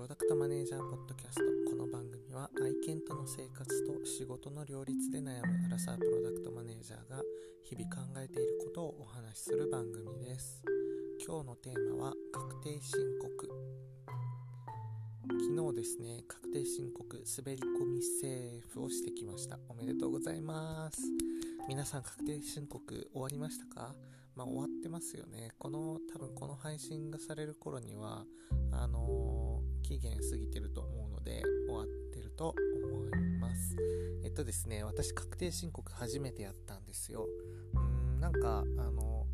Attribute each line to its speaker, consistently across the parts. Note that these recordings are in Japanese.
Speaker 1: ロダクトマネージャーポッドキャスト。この番組は愛犬との生活と仕事の両立で悩むアラサープロダクトマネージャーが日々考えていることをお話しする番組です。今日のテーマは確定申告。昨日ですね確定申告滑り込みセーフをしてきました。おめでとうございます。皆さん確定申告終わりましたか？まあ、終わってますよね。この、多分この配信がされる頃には、あのー、期限過ぎてると思うので、終わってると思います。えっとですね、私確定申告初めてやったんですよ。うーん、なんか、あの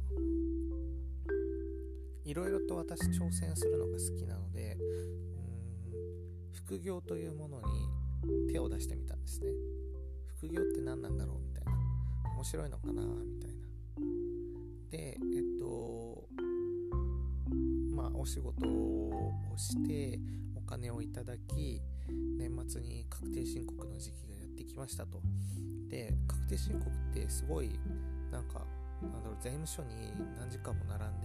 Speaker 1: いろいろと私挑戦するのが好きなので、うん、副業というものに手を出してみたんですね。副業って何なんだろうみたいな。面白いのかなみたいな。でえっとまあお仕事をして金をいただき年末に確定申告の時期がやってきましたと。で確定申告ってすごいなんかなんだろう税務署に何時間も並ん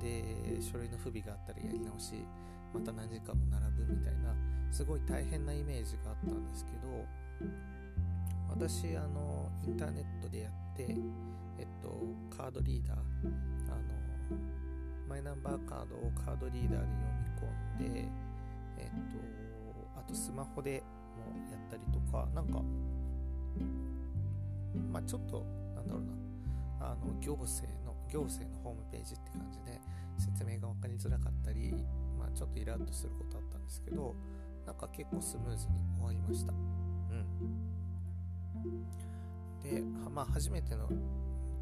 Speaker 1: でで書類の不備があったらやり直しまた何時間も並ぶみたいなすごい大変なイメージがあったんですけど私あのインターネットでやってえっと、カードリーダーあのマイナンバーカードをカードリーダーで読み込んでとスマホでもやったりとかなんかまあちょっとなんだろうな。あの行政の行政のホームページって感じで説明が分かりづらかったり、まあ、ちょっとイラッとすることあったんですけどなんか結構スムーズに終わりました。うん。でまあ初めての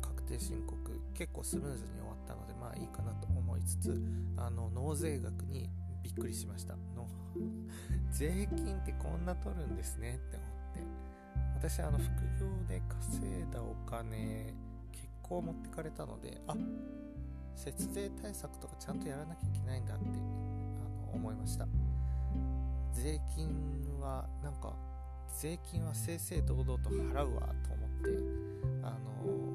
Speaker 1: 確定申告結構スムーズに終わったのでまあいいかなと思いつつあの納税額にびっくりしました。の 税金ってこんな取るんですねって思って。私あの副業で稼いだお金結構持ってかれたのであ節税対策とかちゃんとやらなきゃいけないんだってあの思いました。税金はなんか税金は正々堂々と払うわと思ってあの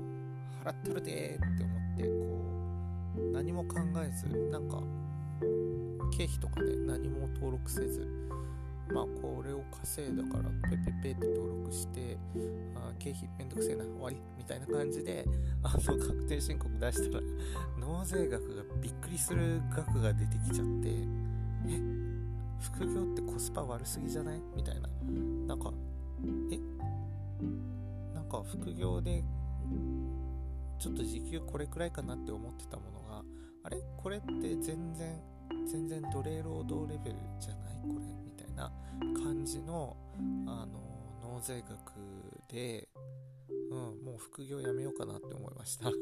Speaker 1: 払ってるでって思ってこう何も考えずなんか経費とかね何も登録せずまあこれを稼いだからペペペって登録してあ経費めんどくせえな終わりみたいな感じであの確定申告出したら納税額がびっくりする額が出てきちゃってえ副業ってコスパ悪すぎじゃない？みたいな。なんかえ？なんか副業でちょっと時給これくらいかなって思ってたものがあれ？これって全然全然奴隷労働レベルじゃないこれみたいな感じのあの納税額で、うん、もう副業やめようかなって思いました。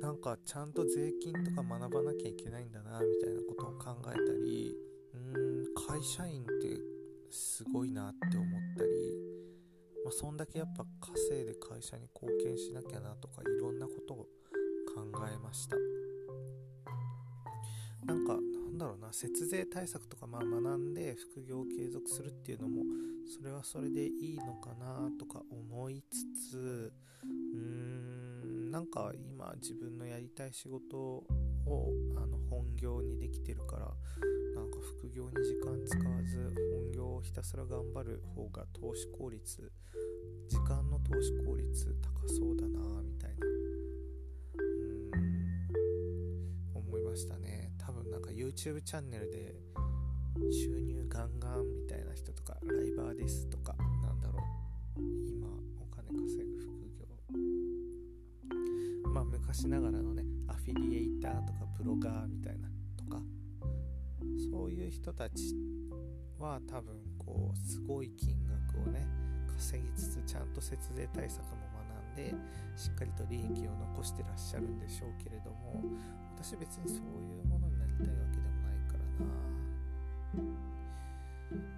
Speaker 1: なんかちゃんと税金とか学ばなきゃいけないんだなみたいなことを考えたりうん会社員ってすごいなって思ったりまあ、そんだけやっぱ稼いで会社に貢献しなきゃなとかいろんなことを考えました。なんかなんだろうな節税対策とかまあ学んで副業を継続するっていうのもそれはそれでいいのかなとか思いつつうーんなんか今自分のやりたい仕事をあの本業にできてるからなんか副業に時間使わず本業をひたすら頑張る方が投資効率時間の投資効率高そうだなみたいなうん思いましたね。YouTube チャンネルで収入ガンガンみたいな人とかライバーですとかなんだろう。今お金稼ぐ副業。まあ昔ながらのねアフィリエイターとかブロガーみたいなとかそういう人たちは多分こうすごい金額をね稼ぎつつちゃんと節税対策も学んでしっかりと利益を残してらっしゃるんでしょうけれども私別にそういうものなりたいわけでもないから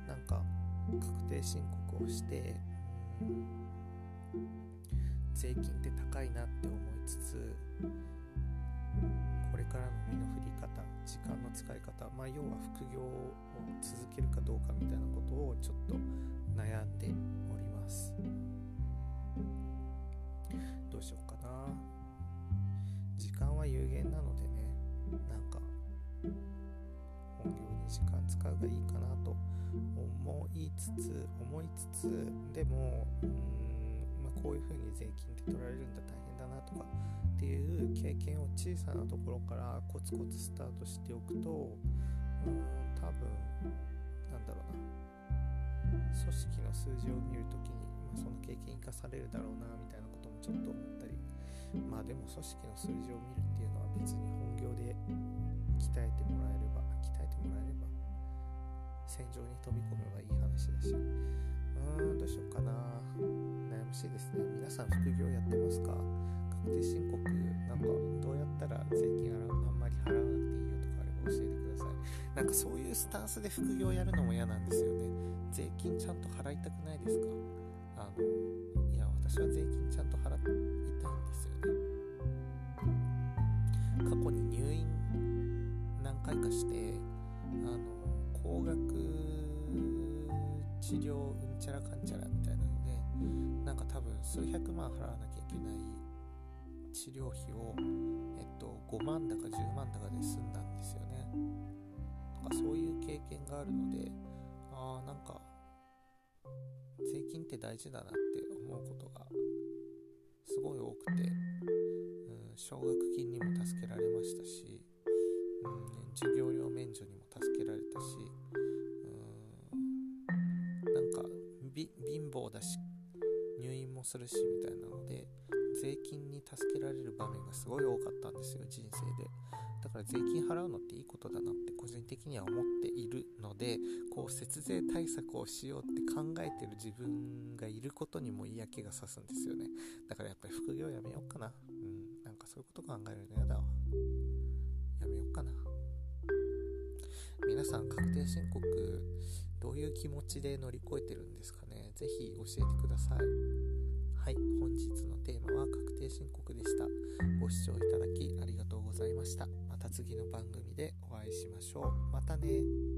Speaker 1: な。なんか確定申告をして税金って高いなって思いつつこれからの身の振り方時間の使い方まあ要は副業を続けるかどうかみたいなことをちょっと悩んでおります。どうしようかな。時間は有限なのでねなんか本業に時間使うがいいかなと思いつつ思いつつでもうん、まあ、こういうふうに税金って取られるんだ大変だなとかっていう経験を小さなところからコツコツスタートしておくとうん多分なんだろうな組織の数字を見るときに、まあ、その経験生かされるだろうなみたいなこともちょっと思ったり。まあでも組織の数字を見るっていうのは別に本業で戦場に飛び込めばいい話だしうーんどうしようかな。悩ましいですね。皆さん副業やってますか？確定申告なんかどうやったら税金あんまり払わなくていいよとかあれば教えてください。なんかそういうスタンスで副業やるのも嫌なんですよね。税金ちゃんと払いたくないですか？あのいや私は税金ちゃんと払いたいんですよね。過去に入院何回かしてあの高額治療うんちゃらかんちゃらみたいなのでなんか多分数百万払わなきゃいけない治療費を、えっと、5万だか10万だかで済んだんですよね。とかそういう経験があるのでああなんか税金って大事だなって思うことがすごい多くて、うん、奨学金にも助けられましたし、うん、授業料免除にも助けられたし、貧乏だし入院もするしみたいなので税金に助けられる場面がすごい多かったんですよ人生で。だから税金払うのっていいことだなって個人的には思っているのでこう節税対策をしようって考えてる自分がいることにも嫌気がさすんですよね。だからやっぱり副業やめようかな。うんなんかそういうこと考えるの嫌だわ。やめようかな。皆さん確定申告どういう気持ちで乗り越えてるんですかね。是非教えてください。はい。本日のテーマは確定申告でした。ご視聴いただきありがとうございました。また次の番組でお会いしましょう。またね。